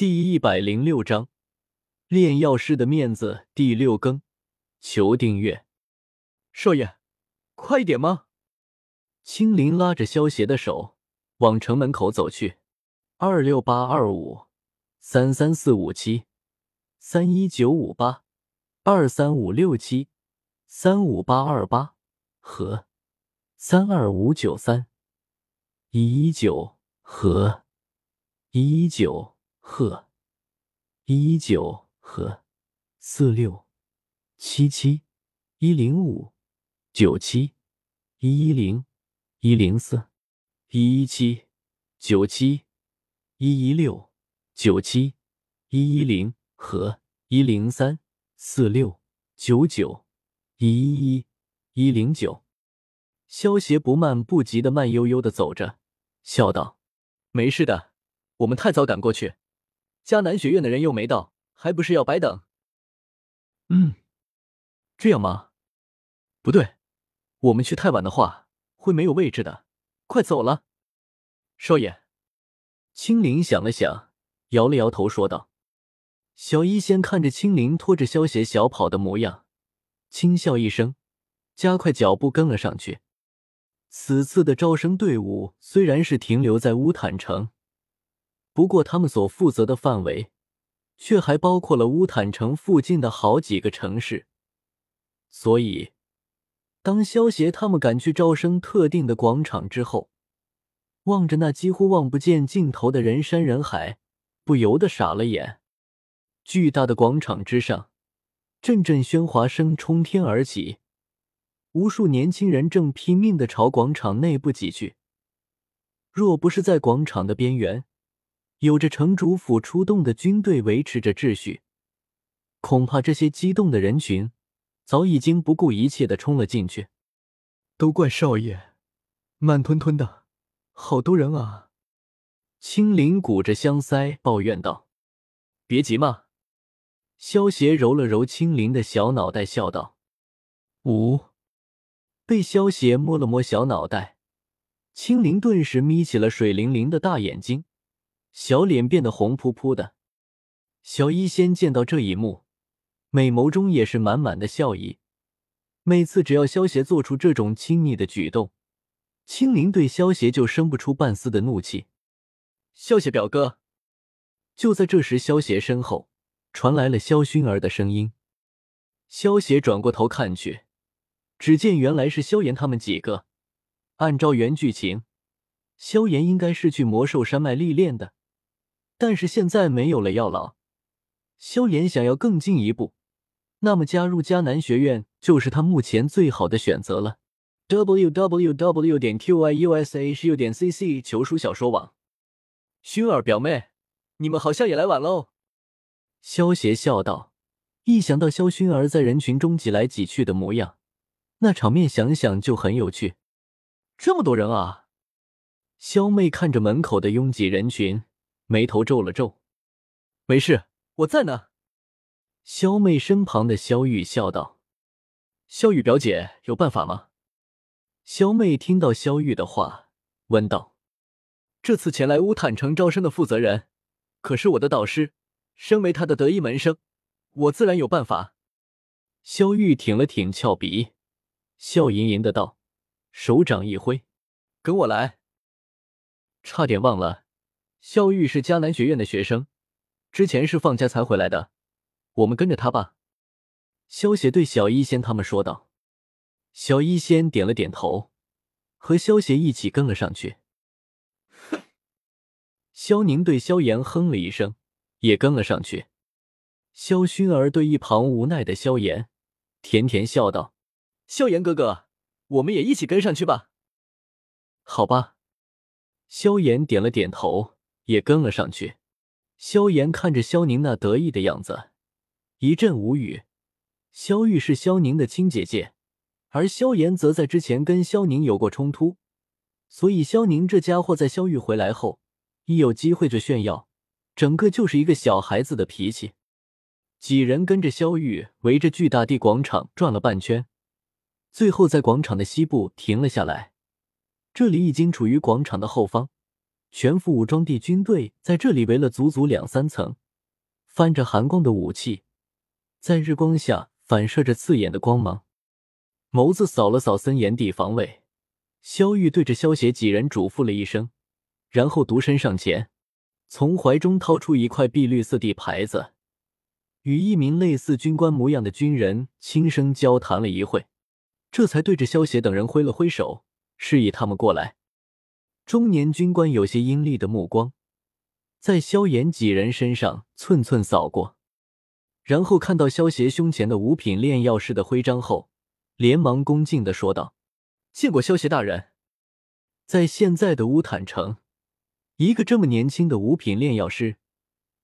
第一百零六章，炼药师的面子第六更，求订阅。少爷，快一点吗？青林拉着萧邪的手往城门口走去。二六八二五三三四五七三一九五八二三五六七三五八二八和三二五九三一一九和一一九。贺，一一九和四六七七一零五九七一一零一零四一一七九七一一六九七一一零和一零三四六九九一一一一零九。萧协不慢不急的慢悠悠的走着，笑道：“没事的，我们太早赶过去。”迦南学院的人又没到，还不是要白等？嗯，这样吗？不对，我们去太晚的话会没有位置的。快走了，少爷。青灵想了想，摇了摇头，说道：“小医仙看着青灵拖着萧邪小跑的模样，轻笑一声，加快脚步跟了上去。此次的招生队伍虽然是停留在乌坦城。”不过，他们所负责的范围，却还包括了乌坦城附近的好几个城市。所以，当萧协他们赶去招生特定的广场之后，望着那几乎望不见尽头的人山人海，不由得傻了眼。巨大的广场之上，阵阵喧哗声冲天而起，无数年轻人正拼命的朝广场内部挤去。若不是在广场的边缘，有着城主府出动的军队维持着秩序，恐怕这些激动的人群早已经不顾一切的冲了进去。都怪少爷，慢吞吞的，好多人啊！青灵鼓着香腮抱怨道：“别急嘛。”萧协揉了揉青灵的小脑袋，笑道：“五。”被萧协摸了摸小脑袋，青灵顿时眯起了水灵灵的大眼睛。小脸变得红扑扑的，小医仙见到这一幕，美眸中也是满满的笑意。每次只要萧邪做出这种亲昵的举动，青灵对萧邪就生不出半丝的怒气。萧邪表哥，就在这时，萧邪身后传来了萧薰儿的声音。萧邪转过头看去，只见原来是萧炎他们几个。按照原剧情，萧炎应该是去魔兽山脉历练的。但是现在没有了药老，萧炎想要更进一步，那么加入迦南学院就是他目前最好的选择了。w w w 点 q i u s h u 点 c c 求书小说网，薰儿表妹，你们好像也来晚喽。萧邪笑道，一想到萧薰儿在人群中挤来挤去的模样，那场面想想就很有趣。这么多人啊！萧妹看着门口的拥挤人群。眉头皱了皱，没事，我在呢。萧妹身旁的萧玉笑道：“萧玉表姐有办法吗？”萧妹听到萧玉的话，问道：“这次前来乌坦城招生的负责人，可是我的导师，身为他的得意门生，我自然有办法。”萧玉挺了挺俏鼻，笑吟吟的道，手掌一挥：“跟我来。”差点忘了。萧玉是迦南学院的学生，之前是放假才回来的。我们跟着他吧。”萧协对小医仙他们说道。小医仙点了点头，和萧协一起跟了上去。哼。萧宁对萧炎哼了一声，也跟了上去。萧薰儿对一旁无奈的萧炎甜甜笑道：“萧炎哥哥，我们也一起跟上去吧。”好吧。萧炎点了点头。也跟了上去。萧炎看着萧宁那得意的样子，一阵无语。萧玉是萧宁的亲姐姐，而萧炎则在之前跟萧宁有过冲突，所以萧宁这家伙在萧玉回来后，一有机会就炫耀，整个就是一个小孩子的脾气。几人跟着萧玉围着巨大地广场转了半圈，最后在广场的西部停了下来。这里已经处于广场的后方。全副武装地军队在这里围了足足两三层，泛着寒光的武器，在日光下反射着刺眼的光芒。眸子扫了扫森严地防卫，萧玉对着萧邪几人嘱咐了一声，然后独身上前，从怀中掏出一块碧绿色地牌子，与一名类似军官模样的军人轻声交谈了一会，这才对着萧邪等人挥了挥手，示意他们过来。中年军官有些阴厉的目光，在萧炎几人身上寸寸扫过，然后看到萧邪胸前的五品炼药师的徽章后，连忙恭敬的说道：“见过萧邪大人。”在现在的乌坦城，一个这么年轻的五品炼药师，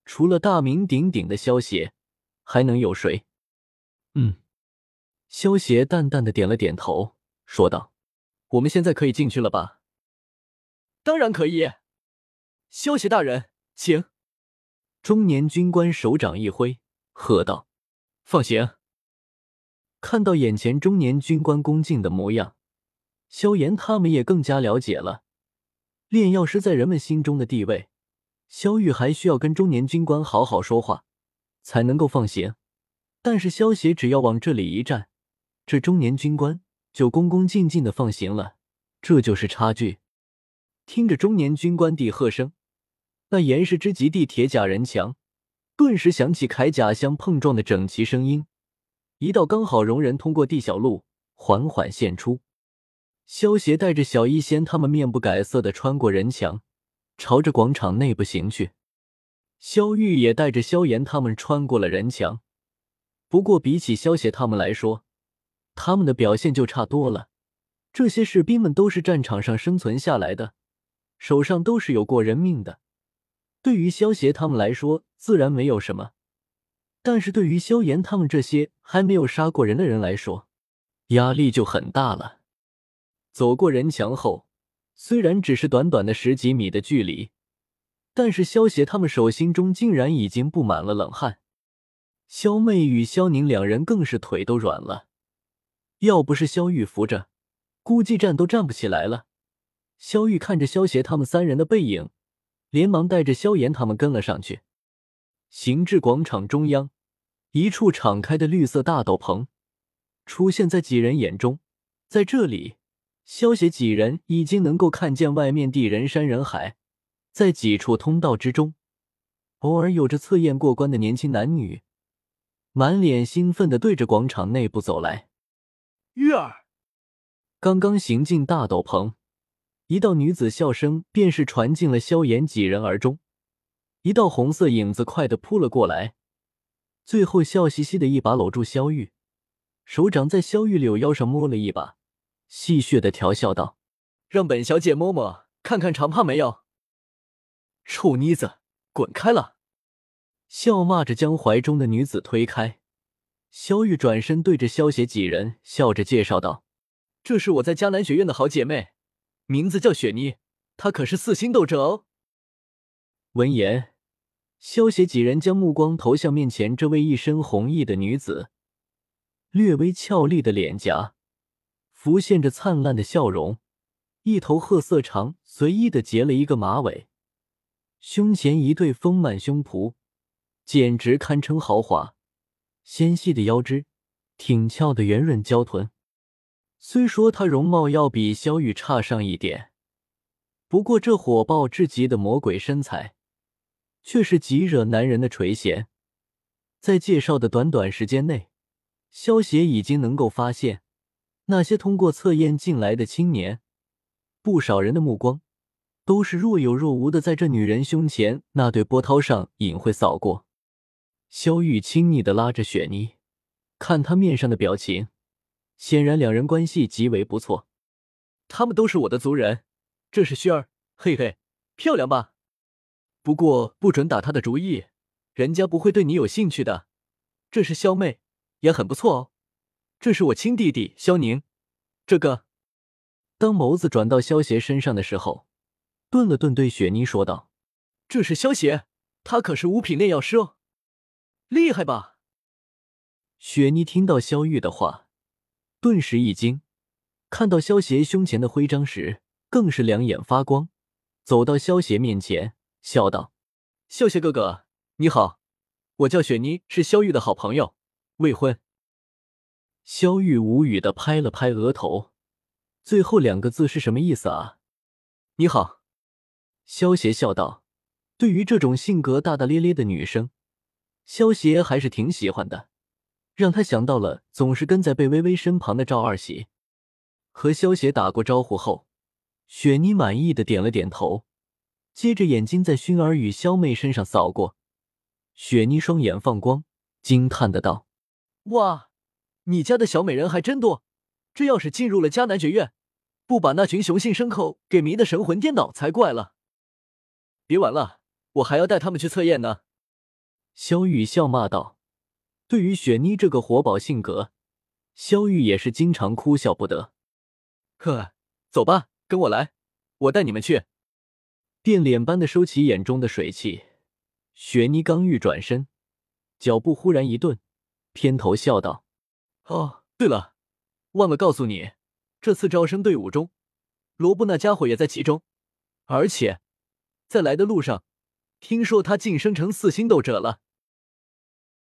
除了大名鼎鼎的萧邪，还能有谁？嗯，萧邪淡淡的点了点头，说道：“我们现在可以进去了吧？”当然可以，萧协大人，请。中年军官手掌一挥，喝道：“放行！”看到眼前中年军官恭敬的模样，萧炎他们也更加了解了炼药师在人们心中的地位。萧玉还需要跟中年军官好好说话，才能够放行。但是萧协只要往这里一站，这中年军官就恭恭敬敬的放行了。这就是差距。听着中年军官的喝声，那严实之极地铁甲人墙顿时响起铠甲相碰撞的整齐声音，一道刚好容人通过地小路缓缓现出。萧协带着小医仙他们面不改色的穿过人墙，朝着广场内部行去。萧玉也带着萧炎他们穿过了人墙，不过比起萧协他们来说，他们的表现就差多了。这些士兵们都是战场上生存下来的。手上都是有过人命的，对于萧协他们来说，自然没有什么；但是对于萧炎他们这些还没有杀过人的人来说，压力就很大了。走过人墙后，虽然只是短短的十几米的距离，但是萧协他们手心中竟然已经布满了冷汗。萧妹与萧宁两人更是腿都软了，要不是萧玉扶着，估计站都站不起来了。萧玉看着萧协他们三人的背影，连忙带着萧炎他们跟了上去。行至广场中央，一处敞开的绿色大斗篷出现在几人眼中。在这里，萧协几人已经能够看见外面地人山人海，在几处通道之中，偶尔有着测验过关的年轻男女，满脸兴奋的对着广场内部走来。玉儿刚刚行进大斗篷。一道女子笑声便是传进了萧炎几人耳中，一道红色影子快的扑了过来，最后笑嘻嘻的一把搂住萧玉，手掌在萧玉柳腰上摸了一把，戏谑的调笑道：“让本小姐摸摸，看看长胖没有？”臭妮子，滚开了！笑骂着将怀中的女子推开，萧玉转身对着萧邪几人笑着介绍道：“这是我在迦南学院的好姐妹。”名字叫雪妮，她可是四星斗者哦。闻言，萧邪几人将目光投向面前这位一身红衣的女子，略微俏丽的脸颊浮现着灿烂的笑容，一头褐色长随意的结了一个马尾，胸前一对丰满胸脯，简直堪称豪华。纤细的腰肢，挺翘的圆润娇臀。虽说她容貌要比萧玉差上一点，不过这火爆至极的魔鬼身材，却是极惹男人的垂涎。在介绍的短短时间内，萧协已经能够发现，那些通过测验进来的青年，不少人的目光都是若有若无的在这女人胸前那对波涛上隐晦扫过。萧玉亲昵的拉着雪妮，看她面上的表情。显然两人关系极为不错，他们都是我的族人。这是薰儿，嘿嘿，漂亮吧？不过不准打他的主意，人家不会对你有兴趣的。这是萧妹，也很不错哦。这是我亲弟弟萧宁。这个，当眸子转到萧邪身上的时候，顿了顿，对雪妮说道：“这是萧邪，他可是五品炼药师哦，厉害吧？”雪妮听到萧玉的话。顿时一惊，看到萧协胸前的徽章时，更是两眼发光，走到萧邪面前，笑道：“萧邪哥哥，你好，我叫雪妮，是萧玉的好朋友，未婚。”萧玉无语的拍了拍额头，最后两个字是什么意思啊？你好，萧邪笑道：“对于这种性格大大咧咧的女生，萧邪还是挺喜欢的，让他想到了总是跟在贝微微身旁的赵二喜。”和萧邪打过招呼后，雪妮满意的点了点头，接着眼睛在薰儿与萧妹身上扫过，雪妮双眼放光，惊叹的道：“哇，你家的小美人还真多！这要是进入了迦南学院，不把那群雄性牲口给迷得神魂颠倒才怪了。”别玩了，我还要带他们去测验呢。”萧玉笑骂道。对于雪妮这个活宝性格，萧玉也是经常哭笑不得。呵，走吧，跟我来，我带你们去。变脸般的收起眼中的水汽，雪妮刚欲转身，脚步忽然一顿，偏头笑道：“哦，对了，忘了告诉你，这次招生队伍中，罗布那家伙也在其中，而且在来的路上，听说他晋升成四星斗者了。”